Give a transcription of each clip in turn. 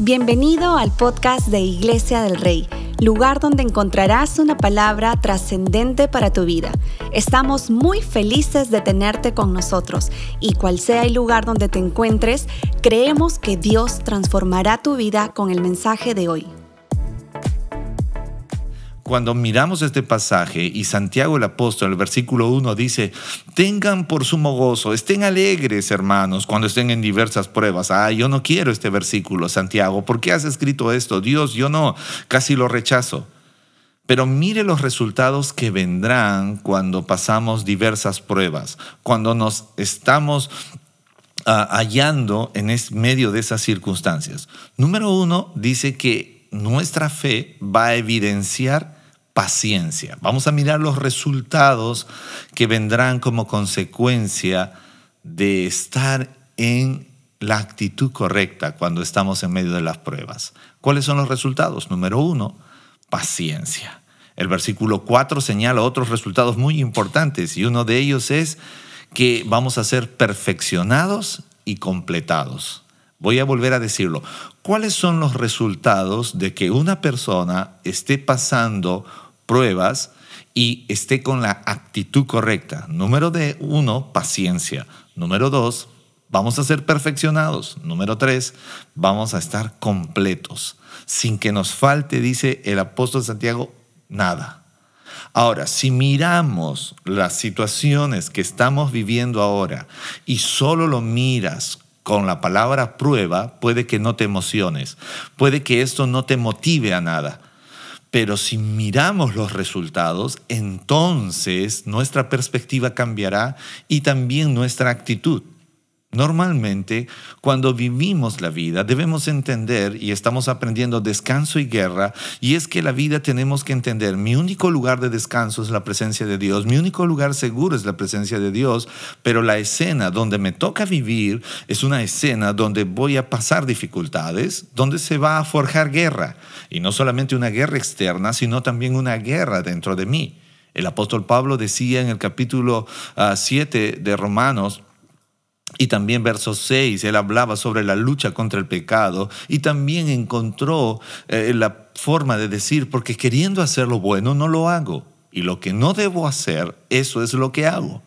Bienvenido al podcast de Iglesia del Rey, lugar donde encontrarás una palabra trascendente para tu vida. Estamos muy felices de tenerte con nosotros y cual sea el lugar donde te encuentres, creemos que Dios transformará tu vida con el mensaje de hoy. Cuando miramos este pasaje y Santiago el apóstol, el versículo 1 dice, tengan por sumo gozo, estén alegres hermanos cuando estén en diversas pruebas. Ah, yo no quiero este versículo, Santiago, ¿por qué has escrito esto? Dios, yo no, casi lo rechazo. Pero mire los resultados que vendrán cuando pasamos diversas pruebas, cuando nos estamos ah, hallando en medio de esas circunstancias. Número uno, dice que nuestra fe va a evidenciar paciencia. Vamos a mirar los resultados que vendrán como consecuencia de estar en la actitud correcta cuando estamos en medio de las pruebas. ¿Cuáles son los resultados? Número uno, paciencia. El versículo 4 señala otros resultados muy importantes y uno de ellos es que vamos a ser perfeccionados y completados. Voy a volver a decirlo. ¿Cuáles son los resultados de que una persona esté pasando pruebas y esté con la actitud correcta? Número de uno, paciencia. Número dos, vamos a ser perfeccionados. Número tres, vamos a estar completos. Sin que nos falte, dice el apóstol Santiago, nada. Ahora, si miramos las situaciones que estamos viviendo ahora y solo lo miras con la palabra prueba, puede que no te emociones, puede que esto no te motive a nada. Pero si miramos los resultados, entonces nuestra perspectiva cambiará y también nuestra actitud. Normalmente, cuando vivimos la vida, debemos entender, y estamos aprendiendo descanso y guerra, y es que la vida tenemos que entender, mi único lugar de descanso es la presencia de Dios, mi único lugar seguro es la presencia de Dios, pero la escena donde me toca vivir es una escena donde voy a pasar dificultades, donde se va a forjar guerra, y no solamente una guerra externa, sino también una guerra dentro de mí. El apóstol Pablo decía en el capítulo 7 ah, de Romanos, y también verso 6, él hablaba sobre la lucha contra el pecado y también encontró eh, la forma de decir, porque queriendo hacer lo bueno no lo hago y lo que no debo hacer, eso es lo que hago.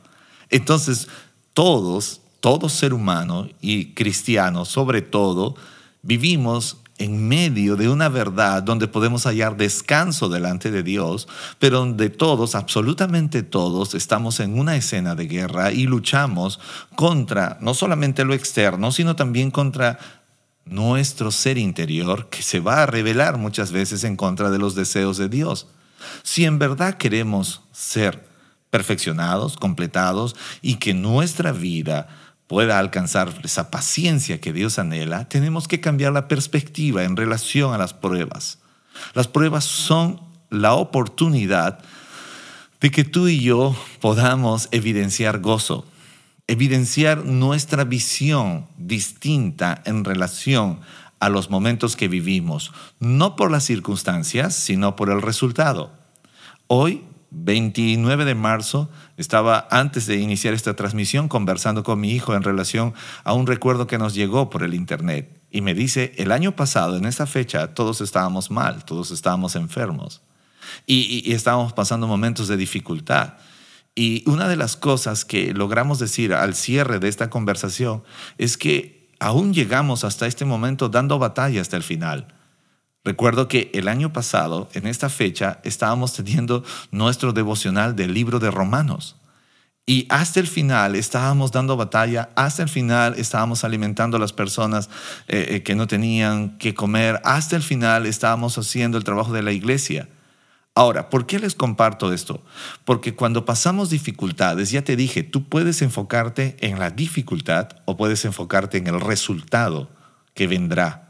Entonces, todos, todo ser humano y cristiano sobre todo, vivimos en medio de una verdad donde podemos hallar descanso delante de Dios, pero donde todos, absolutamente todos, estamos en una escena de guerra y luchamos contra no solamente lo externo, sino también contra nuestro ser interior que se va a revelar muchas veces en contra de los deseos de Dios. Si en verdad queremos ser perfeccionados, completados y que nuestra vida pueda alcanzar esa paciencia que Dios anhela, tenemos que cambiar la perspectiva en relación a las pruebas. Las pruebas son la oportunidad de que tú y yo podamos evidenciar gozo, evidenciar nuestra visión distinta en relación a los momentos que vivimos, no por las circunstancias, sino por el resultado. Hoy 29 de marzo, estaba antes de iniciar esta transmisión conversando con mi hijo en relación a un recuerdo que nos llegó por el Internet. Y me dice, el año pasado, en esa fecha, todos estábamos mal, todos estábamos enfermos y, estábamos pasando momentos de dificultad. Y una de las cosas que logramos decir al cierre de esta conversación es que aún llegamos hasta este momento dando batalla hasta el final Recuerdo que el año pasado, en esta fecha, estábamos teniendo nuestro devocional del libro de Romanos. Y hasta el final estábamos dando batalla, hasta el final estábamos alimentando a las personas eh, eh, que no tenían que comer, hasta el final estábamos haciendo el trabajo de la iglesia. Ahora, ¿por qué les comparto esto? Porque cuando pasamos dificultades, ya te dije, tú puedes enfocarte en la dificultad o puedes enfocarte en el resultado que vendrá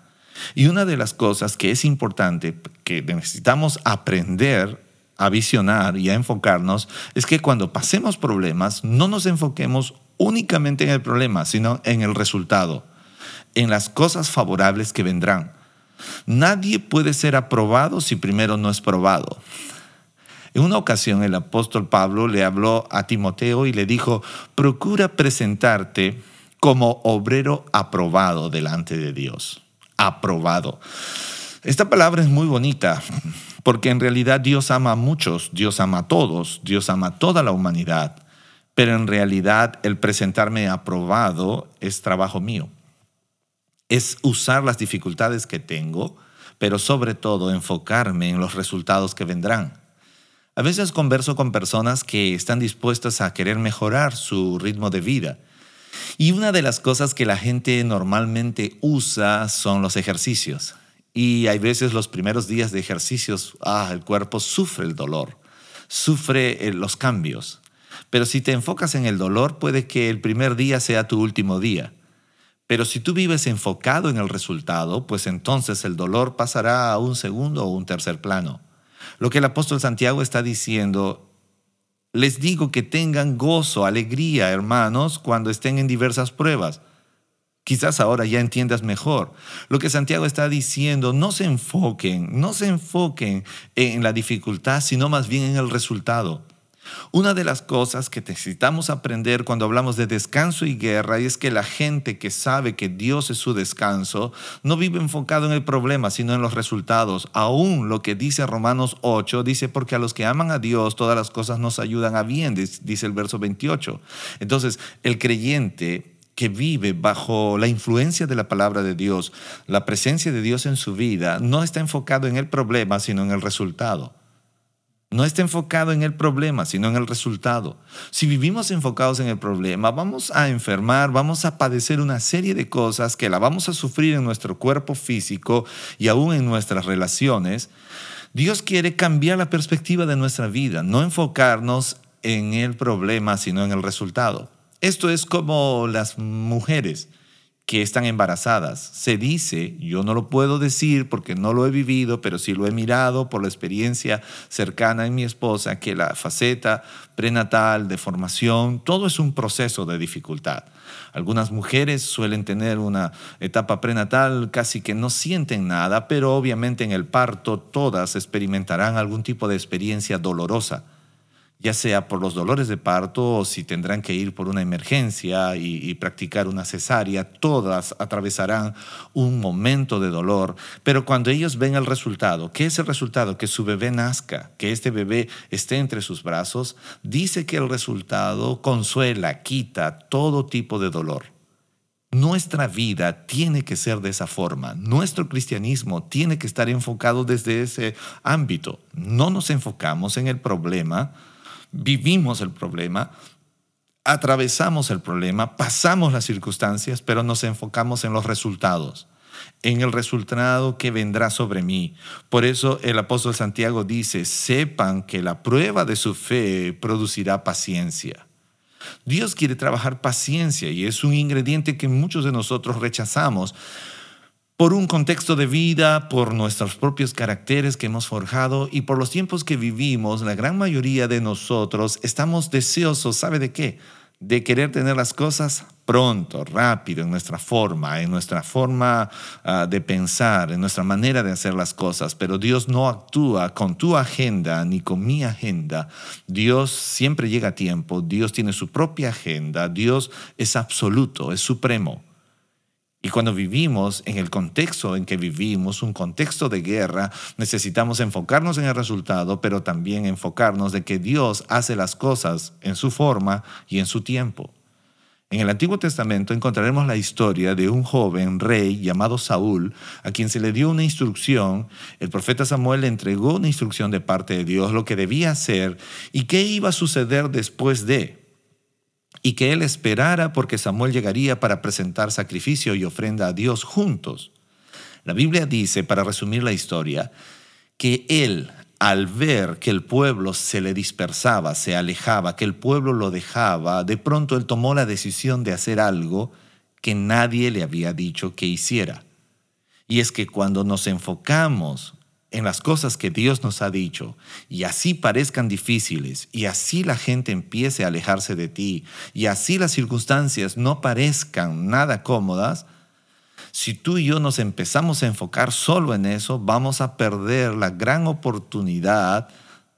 y una de las cosas que es importante, que necesitamos aprender a visionar y a enfocarnos, es que cuando pasemos problemas, no nos enfoquemos únicamente en el problema, sino en el resultado, en las cosas favorables que vendrán. Nadie puede ser aprobado si primero no es probado. En una ocasión el apóstol Pablo le habló a Timoteo y le dijo, procura presentarte como obrero aprobado delante de Dios aprobado. Esta palabra es muy bonita porque en realidad Dios ama a muchos, Dios ama a todos, Dios ama a toda la humanidad, pero en realidad el presentarme aprobado es trabajo mío. Es usar las dificultades que tengo, pero sobre todo enfocarme en los resultados que vendrán. A veces converso con personas que están dispuestas a querer mejorar su ritmo de vida. Y una de las cosas que la gente normalmente usa son los ejercicios. Y hay veces los primeros días de ejercicios, ah, el cuerpo sufre el dolor, sufre eh, los cambios. Pero si te enfocas en el dolor, puede que el primer día sea tu último día. Pero si tú vives enfocado en el resultado, pues entonces el dolor pasará a un segundo o un tercer plano. Lo que el apóstol Santiago está diciendo, les digo que tengan gozo, alegría, hermanos, cuando estén en diversas pruebas. Quizás ahora ya entiendas mejor. Lo que Santiago está diciendo, no se enfoquen, no se enfoquen en la dificultad, sino más bien en el resultado. Una de las cosas que necesitamos aprender cuando hablamos de descanso y guerra es que la gente que sabe que Dios es su descanso no vive enfocado en el problema, sino en los resultados. Aún lo que dice Romanos 8 dice, porque a los que aman a Dios todas las cosas nos ayudan a bien, dice el verso 28. Entonces, el creyente que vive bajo la influencia de la palabra de Dios, la presencia de Dios en su vida, no está enfocado en el problema, sino en el resultado. No está enfocado en el problema, sino en el resultado. Si vivimos enfocados en el problema, vamos a enfermar, vamos a padecer una serie de cosas que la vamos a sufrir en nuestro cuerpo físico y aún en nuestras relaciones. Dios quiere cambiar la perspectiva de nuestra vida, no enfocarnos en el problema, sino en el resultado. Esto es como las mujeres que están embarazadas. Se dice, yo no lo puedo decir porque no lo he vivido, pero sí lo he mirado por la experiencia cercana en mi esposa, que la faceta prenatal, de formación, todo es un proceso de dificultad. Algunas mujeres suelen tener una etapa prenatal casi que no sienten nada, pero obviamente en el parto todas experimentarán algún tipo de experiencia dolorosa ya sea por los dolores de parto o si tendrán que ir por una emergencia y, practicar una cesárea, todas atravesarán un momento de dolor, pero cuando ellos ven el resultado, ¿qué es el resultado? Que su bebé nazca, que este bebé esté entre sus brazos, dice que el resultado consuela, quita todo tipo de dolor. Nuestra vida tiene que ser de esa forma. Nuestro cristianismo tiene que estar enfocado desde ese ámbito. No nos enfocamos en el problema, vivimos el problema, atravesamos el problema, pasamos las circunstancias, pero nos enfocamos en los resultados, en el resultado que vendrá sobre mí. Por eso el apóstol Santiago dice, sepan que la prueba de su fe producirá paciencia. Dios quiere trabajar paciencia y es un ingrediente que muchos de nosotros rechazamos por un contexto de vida, por nuestros propios caracteres que hemos forjado y por los tiempos que vivimos, la gran mayoría de nosotros estamos deseosos, ¿sabe de qué? De querer tener las cosas pronto, rápido, en nuestra forma, en nuestra forma ah, de pensar, en nuestra manera de hacer las cosas. Pero Dios no actúa con tu agenda ni con mi agenda. Dios siempre llega a tiempo, Dios tiene su propia agenda, Dios es absoluto, es supremo. Y cuando vivimos en el contexto en que vivimos, un contexto de guerra, necesitamos enfocarnos en el resultado, pero también enfocarnos de que Dios hace las cosas en su forma y en su tiempo. En el Antiguo Testamento encontraremos la historia de un joven rey llamado Saúl, a quien se le dio una instrucción. El profeta Samuel le entregó una instrucción de parte de Dios, lo que debía hacer y qué iba a suceder después de y que él esperara porque Samuel llegaría para presentar sacrificio y ofrenda a Dios juntos. La Biblia dice, para resumir la historia, que él, al ver que el pueblo se le dispersaba, se alejaba, que el pueblo lo dejaba, de pronto él tomó la decisión de hacer algo que nadie le había dicho que hiciera. Y es que cuando nos enfocamos en las cosas que Dios nos ha dicho y así parezcan difíciles y así la gente empiece a alejarse de ti y así las circunstancias no parezcan nada cómodas, si tú y yo nos empezamos a enfocar solo en eso, vamos a perder la gran oportunidad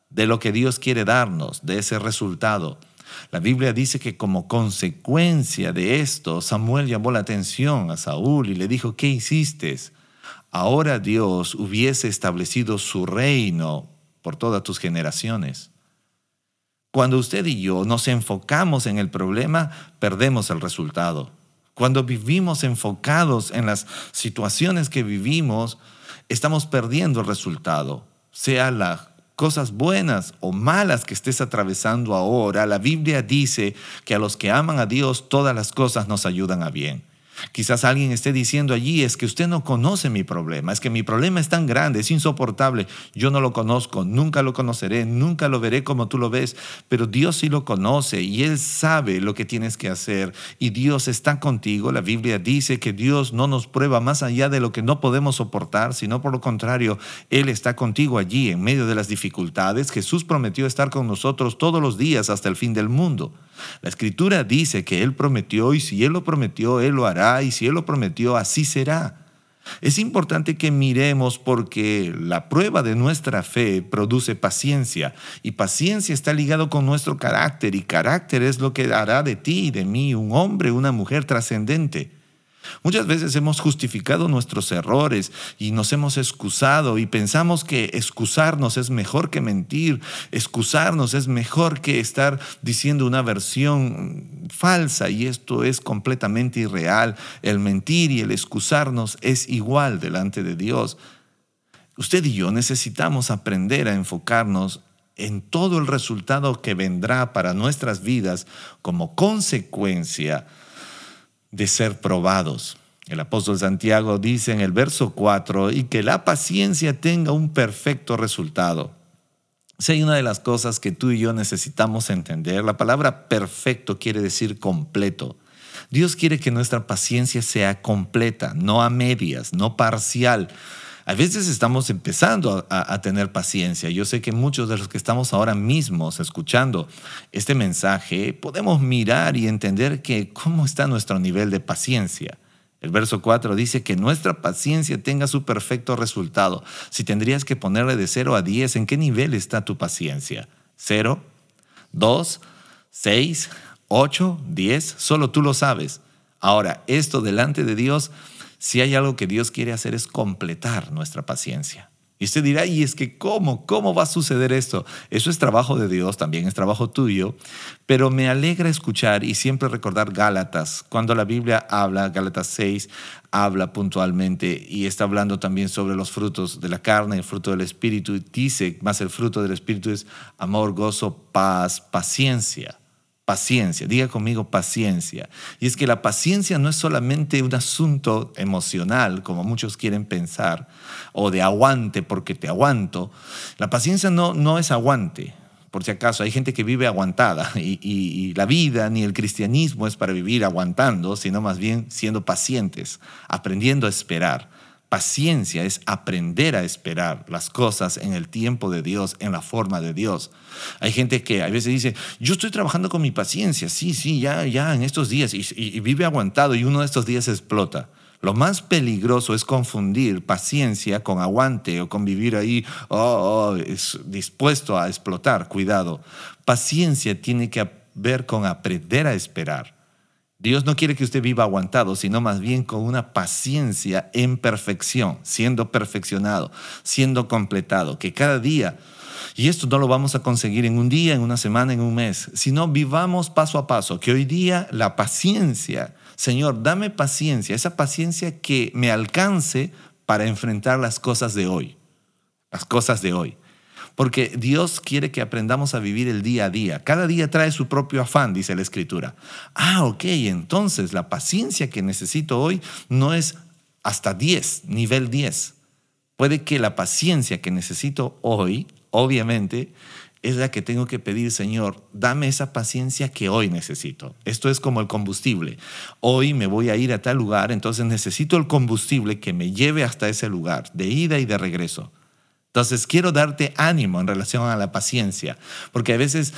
de lo que Dios quiere darnos, de ese resultado. La Biblia dice que como consecuencia de esto, Samuel llamó la atención a Saúl y le dijo, ¿qué hiciste? Ahora Dios hubiese establecido su reino por todas tus generaciones. Cuando usted y yo nos enfocamos en el problema, perdemos el resultado. Cuando vivimos enfocados en las situaciones que vivimos, estamos perdiendo el resultado. Sea las cosas buenas o malas que estés atravesando ahora, la Biblia dice que a los que aman a Dios todas las cosas nos ayudan a bien. Quizás alguien esté diciendo allí, es que usted no conoce mi problema, es que mi problema es tan grande, es insoportable, yo no lo conozco, nunca lo conoceré, nunca lo veré como tú lo ves, pero Dios sí lo conoce y Él sabe lo que tienes que hacer y Dios está contigo. La Biblia dice que Dios no nos prueba más allá de lo que no podemos soportar, sino por lo contrario, Él está contigo allí en medio de las dificultades. Jesús prometió estar con nosotros todos los días hasta el fin del mundo. La escritura dice que Él prometió y si Él lo prometió, Él lo hará y si Él lo prometió, así será. Es importante que miremos porque la prueba de nuestra fe produce paciencia y paciencia está ligado con nuestro carácter y carácter es lo que hará de ti y de mí un hombre, una mujer trascendente. Muchas veces hemos justificado nuestros errores y nos hemos excusado y pensamos que excusarnos es mejor que mentir, excusarnos es mejor que estar diciendo una versión falsa y esto es completamente irreal. El mentir y el excusarnos es igual delante de Dios. Usted y yo necesitamos aprender a enfocarnos en todo el resultado que vendrá para nuestras vidas como consecuencia de ser probados. El apóstol Santiago dice en el verso 4, y que la paciencia tenga un perfecto resultado. Si hay una de las cosas que tú y yo necesitamos entender, la palabra perfecto quiere decir completo. Dios quiere que nuestra paciencia sea completa, no a medias, no parcial. A veces estamos empezando a, tener paciencia. Yo sé que muchos de los que estamos ahora mismos escuchando este mensaje podemos mirar y entender que cómo está nuestro nivel de paciencia. El verso 4 dice que nuestra paciencia tenga su perfecto resultado. Si tendrías que ponerle de 0 a 10, ¿en qué nivel está tu paciencia? ¿0? ¿2? ¿6? ¿8? ¿10? Solo tú lo sabes. Ahora, esto delante de Dios si hay algo que Dios quiere hacer es completar nuestra paciencia. Y usted dirá, ¿y es que cómo? ¿Cómo va a suceder esto? Eso es trabajo de Dios, también es trabajo tuyo, pero me alegra escuchar y siempre recordar Gálatas, cuando la Biblia habla, Gálatas 6, habla puntualmente y está hablando también sobre los frutos de la carne, el fruto del Espíritu, dice, más el fruto del Espíritu es amor, gozo, paz, paciencia Paciencia, diga conmigo paciencia. Y es que la paciencia no es solamente un asunto emocional, como muchos quieren pensar, o de aguante porque te aguanto. La paciencia no, no es aguante, por si acaso. Hay gente que vive aguantada y, y la vida ni el cristianismo es para vivir aguantando, sino más bien siendo pacientes, aprendiendo a esperar. Paciencia es aprender a esperar las cosas en el tiempo de Dios, en la forma de Dios. Hay gente que a veces dice, yo estoy trabajando con mi paciencia, sí, sí, ya, ya en estos días, y, vive aguantado y uno de estos días explota. Lo más peligroso es confundir paciencia con aguante o con vivir ahí oh, oh, dispuesto a explotar. Cuidado. Paciencia tiene que ver con aprender a esperar. Dios no quiere que usted viva aguantado, sino más bien con una paciencia en perfección, siendo perfeccionado, siendo completado, que cada día, y esto no lo vamos a conseguir en un día, en una semana, en un mes, sino vivamos paso a paso, que hoy día la paciencia, Señor, dame paciencia, esa paciencia que me alcance para enfrentar las cosas de hoy, las cosas de hoy. Porque Dios quiere que aprendamos a vivir el día a día. Cada día trae su propio afán, dice la Escritura. Ah, ok, entonces la paciencia que necesito hoy no es hasta 10, nivel 10. Puede que la paciencia que necesito hoy, obviamente, es la que tengo que pedir, Señor, dame esa paciencia que hoy necesito. Esto es como el combustible. Hoy me voy a ir a tal lugar, entonces necesito el combustible que me lleve hasta ese lugar, de ida y de regreso. Entonces, quiero darte ánimo en relación a la paciencia, porque a veces,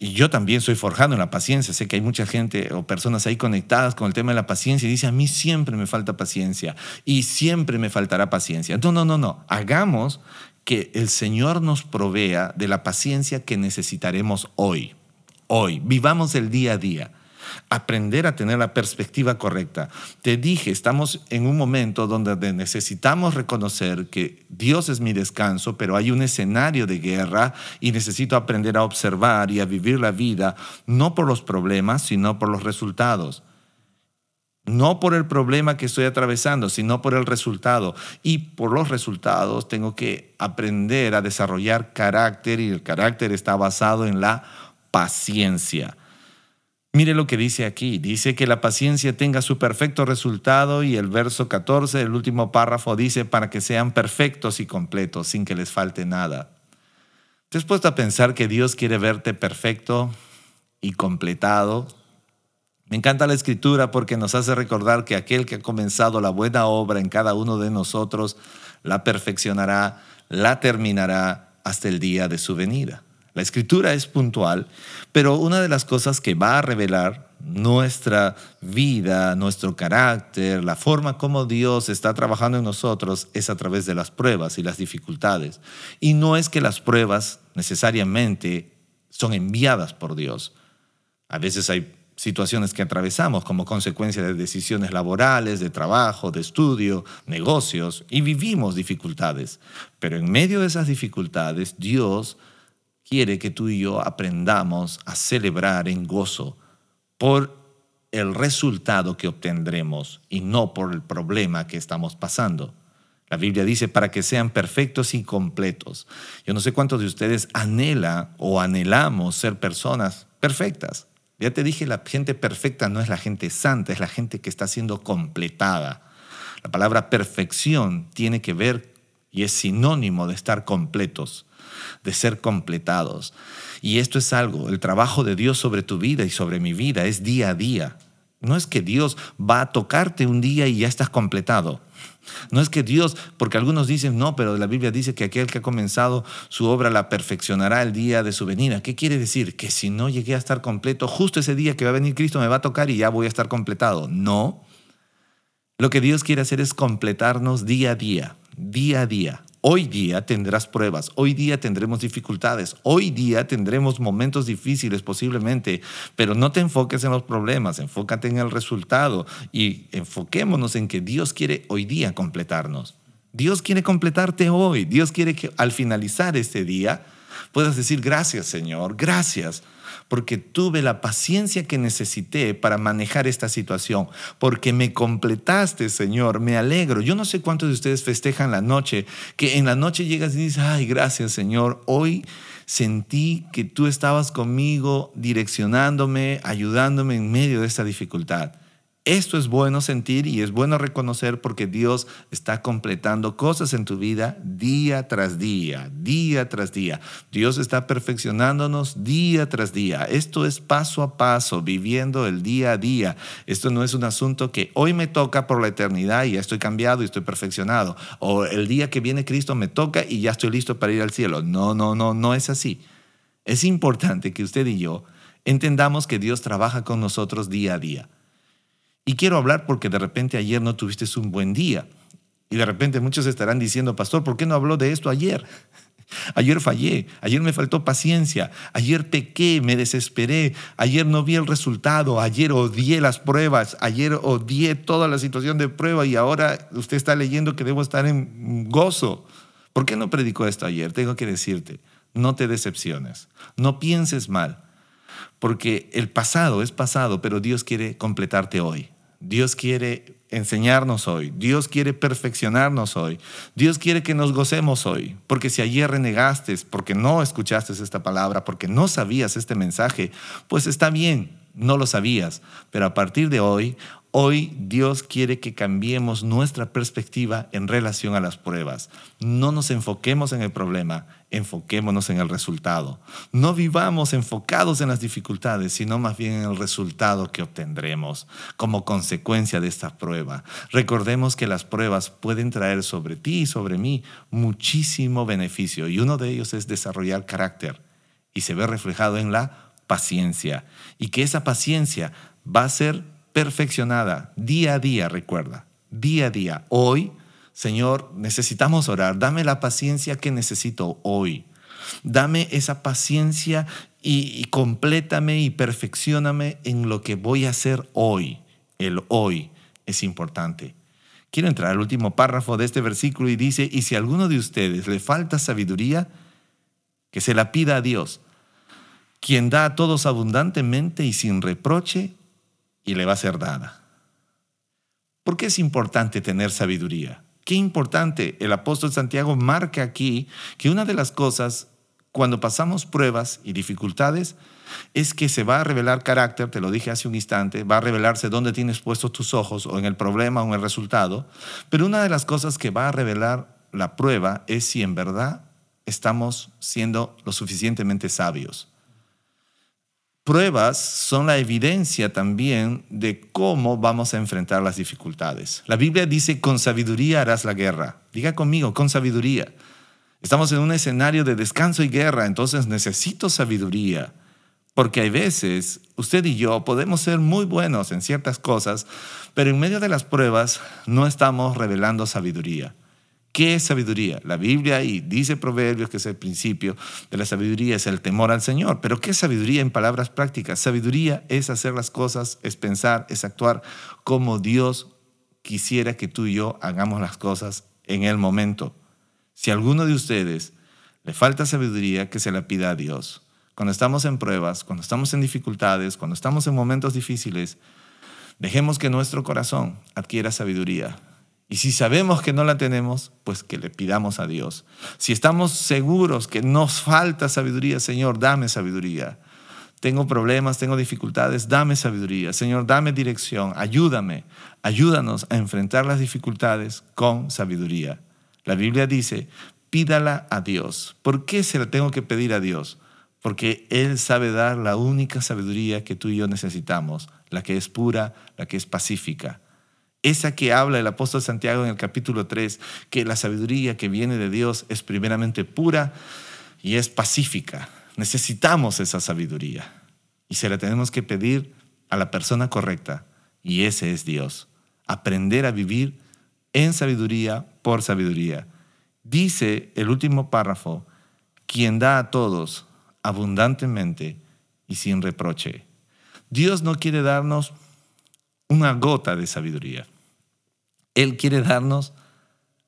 y yo también soy forjado en la paciencia, sé que hay mucha gente o personas ahí conectadas con el tema de la paciencia y dice, a mí siempre me falta paciencia y siempre me faltará paciencia. No, no, no, no, hagamos que el Señor nos provea de la paciencia que necesitaremos hoy, hoy, vivamos el día a día. Aprender a tener la perspectiva correcta. Te dije, estamos en un momento donde necesitamos reconocer que Dios es mi descanso, pero hay un escenario de guerra y necesito aprender a observar y a vivir la vida no por los problemas, sino por los resultados. No por el problema que estoy atravesando, sino por el resultado. Y por los resultados tengo que aprender a desarrollar carácter y el carácter está basado en la paciencia. Mire lo que dice aquí. Dice que la paciencia tenga su perfecto resultado y el verso 14, el último párrafo, dice para que sean perfectos y completos sin que les falte nada. ¿Te has puesto a pensar que Dios quiere verte perfecto y completado? Me encanta la escritura porque nos hace recordar que aquel que ha comenzado la buena obra en cada uno de nosotros, la perfeccionará, la terminará hasta el día de su venida. La escritura es puntual, pero una de las cosas que va a revelar nuestra vida, nuestro carácter, la forma como Dios está trabajando en nosotros es a través de las pruebas y las dificultades. Y no es que las pruebas necesariamente son enviadas por Dios. A veces hay situaciones que atravesamos como consecuencia de decisiones laborales, de trabajo, de estudio, negocios, y vivimos dificultades. Pero en medio de esas dificultades, Dios quiere que tú y yo aprendamos a celebrar en gozo por el resultado que obtendremos y no por el problema que estamos pasando. La Biblia dice para que sean perfectos y completos. Yo no sé cuántos de ustedes anhela o anhelamos ser personas perfectas. Ya te dije, la gente perfecta no es la gente santa, es la gente que está siendo completada. La palabra perfección tiene que ver y es sinónimo de estar completos de ser completados. Y esto es algo, el trabajo de Dios sobre tu vida y sobre mi vida es día a día. No es que Dios va a tocarte un día y ya estás completado. No es que Dios, porque algunos dicen, no, pero la Biblia dice que aquel que ha comenzado su obra la perfeccionará el día de su venida. ¿Qué quiere decir? Que si no llegué a estar completo, justo ese día que va a venir Cristo me va a tocar y ya voy a estar completado. No. Lo que Dios quiere hacer es completarnos día a día, día a día. Hoy día tendrás pruebas, hoy día tendremos dificultades, hoy día tendremos momentos difíciles posiblemente, pero no te enfoques en los problemas, enfócate en el resultado y enfoquémonos en que Dios quiere hoy día completarnos. Dios quiere completarte hoy, Dios quiere que al finalizar este día puedas decir gracias Señor, gracias porque tuve la paciencia que necesité para manejar esta situación, porque me completaste, Señor, me alegro. Yo no sé cuántos de ustedes festejan la noche, que en la noche llegas y dices, ay, gracias, Señor, hoy sentí que tú estabas conmigo, direccionándome, ayudándome en medio de esta dificultad. Esto es bueno sentir y es bueno reconocer porque Dios está completando cosas en tu vida día tras día, día tras día. Dios está perfeccionándonos día tras día. Esto es paso a paso, viviendo el día a día. Esto no es un asunto que hoy me toca por la eternidad y ya estoy cambiado y estoy perfeccionado. O el día que viene Cristo me toca y ya estoy listo para ir al cielo. No, no, no, no es así. Es importante que usted y yo entendamos que Dios trabaja con nosotros día a día. Y quiero hablar porque de repente ayer no tuviste un buen día. Y de repente muchos estarán diciendo, pastor, ¿por qué no habló de esto ayer? Ayer fallé, ayer me faltó paciencia, ayer pequé, me desesperé, ayer no vi el resultado, ayer odié las pruebas, ayer odié toda la situación de prueba y ahora usted está leyendo que debo estar en gozo. ¿Por qué no predicó esto ayer? Tengo que decirte, no te decepciones, no pienses mal porque el pasado es pasado, pero Dios quiere completarte hoy. Dios quiere enseñarnos hoy. Dios quiere perfeccionarnos hoy. Dios quiere que nos gocemos hoy. Porque si ayer renegaste, porque no escuchaste esta palabra, porque no sabías este mensaje, pues está bien, no lo sabías. Pero a partir de hoy, Hoy Dios quiere que cambiemos nuestra perspectiva en relación a las pruebas. No nos enfoquemos en el problema, enfoquémonos en el resultado. No vivamos enfocados en las dificultades, sino más bien en el resultado que obtendremos como consecuencia de esta prueba. Recordemos que las pruebas pueden traer sobre ti y sobre mí muchísimo beneficio y uno de ellos es desarrollar carácter y se ve reflejado en la paciencia y que esa paciencia va a ser perfeccionada día a día, recuerda, día a día. Hoy, Señor, necesitamos orar. Dame la paciencia que necesito hoy. Dame esa paciencia y, complétame y perfeccioname en lo que voy a hacer hoy. El hoy es importante. Quiero entrar al último párrafo de este versículo y dice, y si a alguno de ustedes le falta sabiduría, que se la pida a Dios, quien da a todos abundantemente y sin reproche, y le va a ser dada. ¿Por qué es importante tener sabiduría? Qué importante. El apóstol Santiago marca aquí que una de las cosas cuando pasamos pruebas y dificultades es que se va a revelar carácter, te lo dije hace un instante, va a revelarse dónde tienes puestos tus ojos o en el problema o en el resultado, pero una de las cosas que va a revelar la prueba es si en verdad estamos siendo lo suficientemente sabios. Pruebas son la evidencia también de cómo vamos a enfrentar las dificultades. La Biblia dice, con sabiduría harás la guerra. Diga conmigo, con sabiduría. Estamos en un escenario de descanso y guerra, entonces necesito sabiduría. Porque hay veces usted y yo podemos ser muy buenos en ciertas cosas, pero en medio de las pruebas no estamos revelando sabiduría. ¿Qué es sabiduría? La Biblia y dice Proverbios que es el principio de la sabiduría, es el temor al Señor. Pero ¿qué es sabiduría en palabras prácticas? Sabiduría es hacer las cosas, es pensar, es actuar como Dios quisiera que tú y yo hagamos las cosas en el momento. Si a alguno de ustedes le falta sabiduría, que se la pida a Dios. Cuando estamos en pruebas, cuando estamos en dificultades, cuando estamos en momentos difíciles, dejemos que nuestro corazón adquiera sabiduría. Y si sabemos que no la tenemos, pues que le pidamos a Dios. Si estamos seguros que nos falta sabiduría, Señor, dame sabiduría. Tengo problemas, tengo dificultades, dame sabiduría. Señor, dame dirección, ayúdame, ayúdanos a enfrentar las dificultades con sabiduría. La Biblia dice, pídala a Dios. ¿Por qué se la tengo que pedir a Dios? Porque Él sabe dar la única sabiduría que tú y yo necesitamos, la que es pura, la que es pacífica. Esa que habla el apóstol Santiago en el capítulo 3, que la sabiduría que viene de Dios es primeramente pura y es pacífica. Necesitamos esa sabiduría y se la tenemos que pedir a la persona correcta y ese es Dios. Aprender a vivir en sabiduría por sabiduría. Dice el último párrafo, quien da a todos abundantemente y sin reproche. Dios no quiere darnos una gota de sabiduría. Él quiere darnos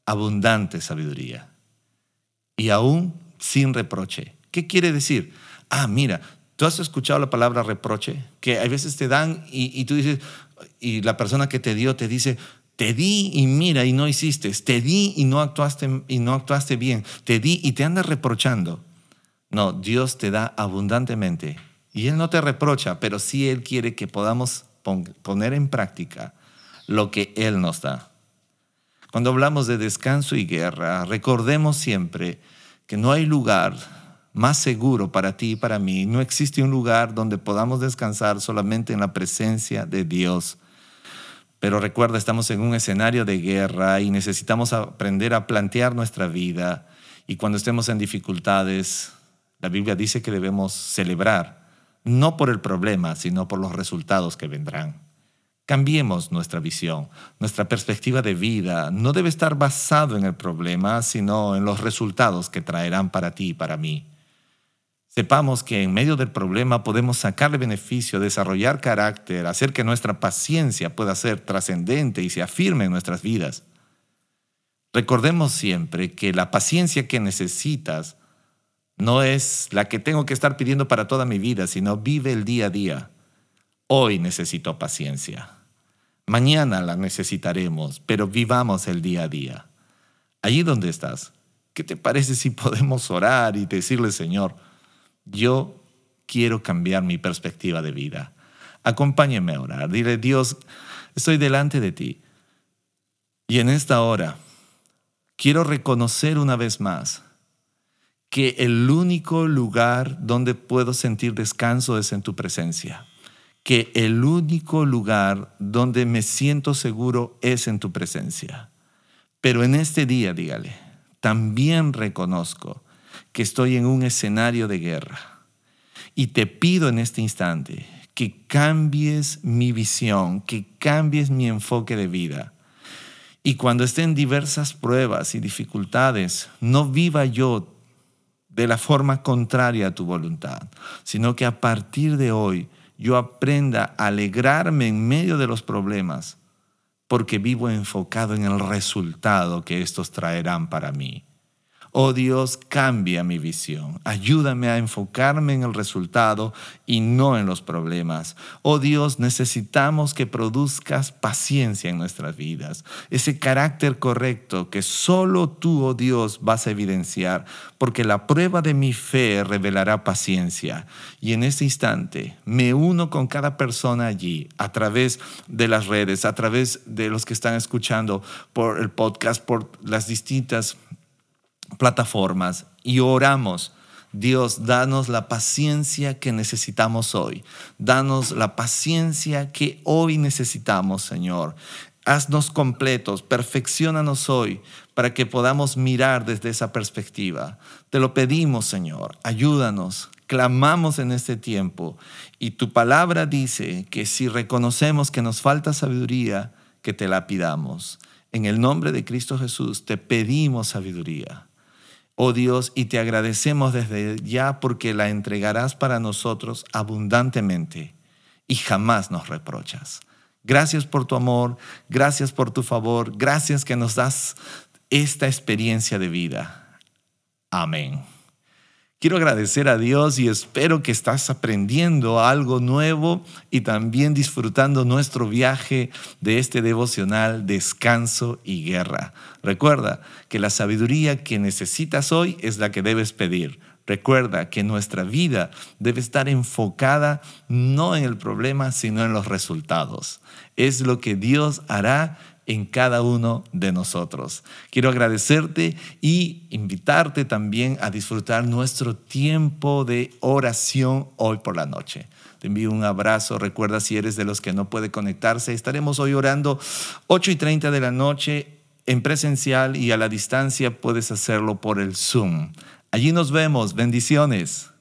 abundante sabiduría y aún sin reproche. ¿Qué quiere decir? Ah, mira, tú has escuchado la palabra reproche, que a veces te dan y, y tú dices, y la persona que te dio te dice, te di y mira y no hiciste. Te di y no actuaste y no actuaste bien. Te di y te andas reprochando. No, Dios te da abundantemente y él no te reprocha, pero sí él quiere que podamos poner en práctica lo que él nos da. Cuando hablamos de descanso y guerra, recordemos siempre que no hay lugar más seguro para ti y para mí. No existe un lugar donde podamos descansar solamente en la presencia de Dios. Pero recuerda, estamos en un escenario de guerra y necesitamos aprender a plantear nuestra vida. Y cuando estemos en dificultades, la Biblia dice que debemos celebrar, no por el problema, sino por los resultados que vendrán. Cambiemos nuestra visión, nuestra perspectiva de vida no debe estar basado en el problema, sino en los resultados que traerán para ti y para mí. Sepamos que en medio del problema podemos sacarle beneficio, desarrollar carácter, hacer que nuestra paciencia pueda ser trascendente y se afirme en nuestras vidas. Recordemos siempre que la paciencia que necesitas no es la que tengo que estar pidiendo para toda mi vida, sino vive el día a día. Hoy necesito paciencia. Mañana la necesitaremos, pero vivamos el día a día. Allí donde estás, ¿qué te parece si podemos orar y decirle, Señor, yo quiero cambiar mi perspectiva de vida. Acompáñeme a orar. Dile, Dios, estoy delante de ti. Y en esta hora quiero reconocer una vez más que el único lugar donde puedo sentir descanso es en tu presencia. Que el único lugar donde me siento seguro es en tu presencia. Pero en este día, dígale, también reconozco que estoy en un escenario de guerra. Y te pido en este instante que cambies mi visión, que cambies mi enfoque de vida. Y cuando estén diversas pruebas y dificultades, no viva yo de la forma contraria a tu voluntad, sino que a partir de hoy yo aprenda a alegrarme en medio de los problemas, porque vivo enfocado en el resultado que estos traerán para mí. Oh Dios, cambia mi visión. Ayúdame a enfocarme en el resultado y no en los problemas. Oh Dios, necesitamos que produzcas paciencia en nuestras vidas. Ese carácter correcto que solo tú, oh Dios, vas a evidenciar, porque la prueba de mi fe revelará paciencia. Y en este instante me uno con cada persona allí a través de las redes, a través de los que están escuchando por el podcast, por las distintas plataformas y oramos. Dios, danos la paciencia que necesitamos hoy. Danos la paciencia que hoy necesitamos, Señor. Haznos completos, perfeccionanos hoy para que podamos mirar desde esa perspectiva. Te lo pedimos, Señor. Ayúdanos. Clamamos en este tiempo. Y tu palabra dice que si reconocemos que nos falta sabiduría, que te la pidamos. En el nombre de Cristo Jesús te pedimos sabiduría oh Dios, y te agradecemos desde ya porque la entregarás para nosotros abundantemente y jamás nos reprochas. Gracias por tu amor, gracias por tu favor, gracias que nos das esta experiencia de vida. Amén. Quiero agradecer a Dios y espero que estás aprendiendo algo nuevo y también disfrutando nuestro viaje de este devocional Descanso y Guerra. Recuerda que la sabiduría que necesitas hoy es la que debes pedir. Recuerda que nuestra vida debe estar enfocada no en el problema, sino en los resultados. Es lo que Dios hará en cada uno de nosotros. Quiero agradecerte y invitarte también a disfrutar nuestro tiempo de oración hoy por la noche. Te envío un abrazo. Recuerda si eres de los que no puede conectarse, estaremos hoy orando 8 y 30 de la noche en presencial y a la distancia puedes hacerlo por el Zoom. Allí nos vemos. Bendiciones.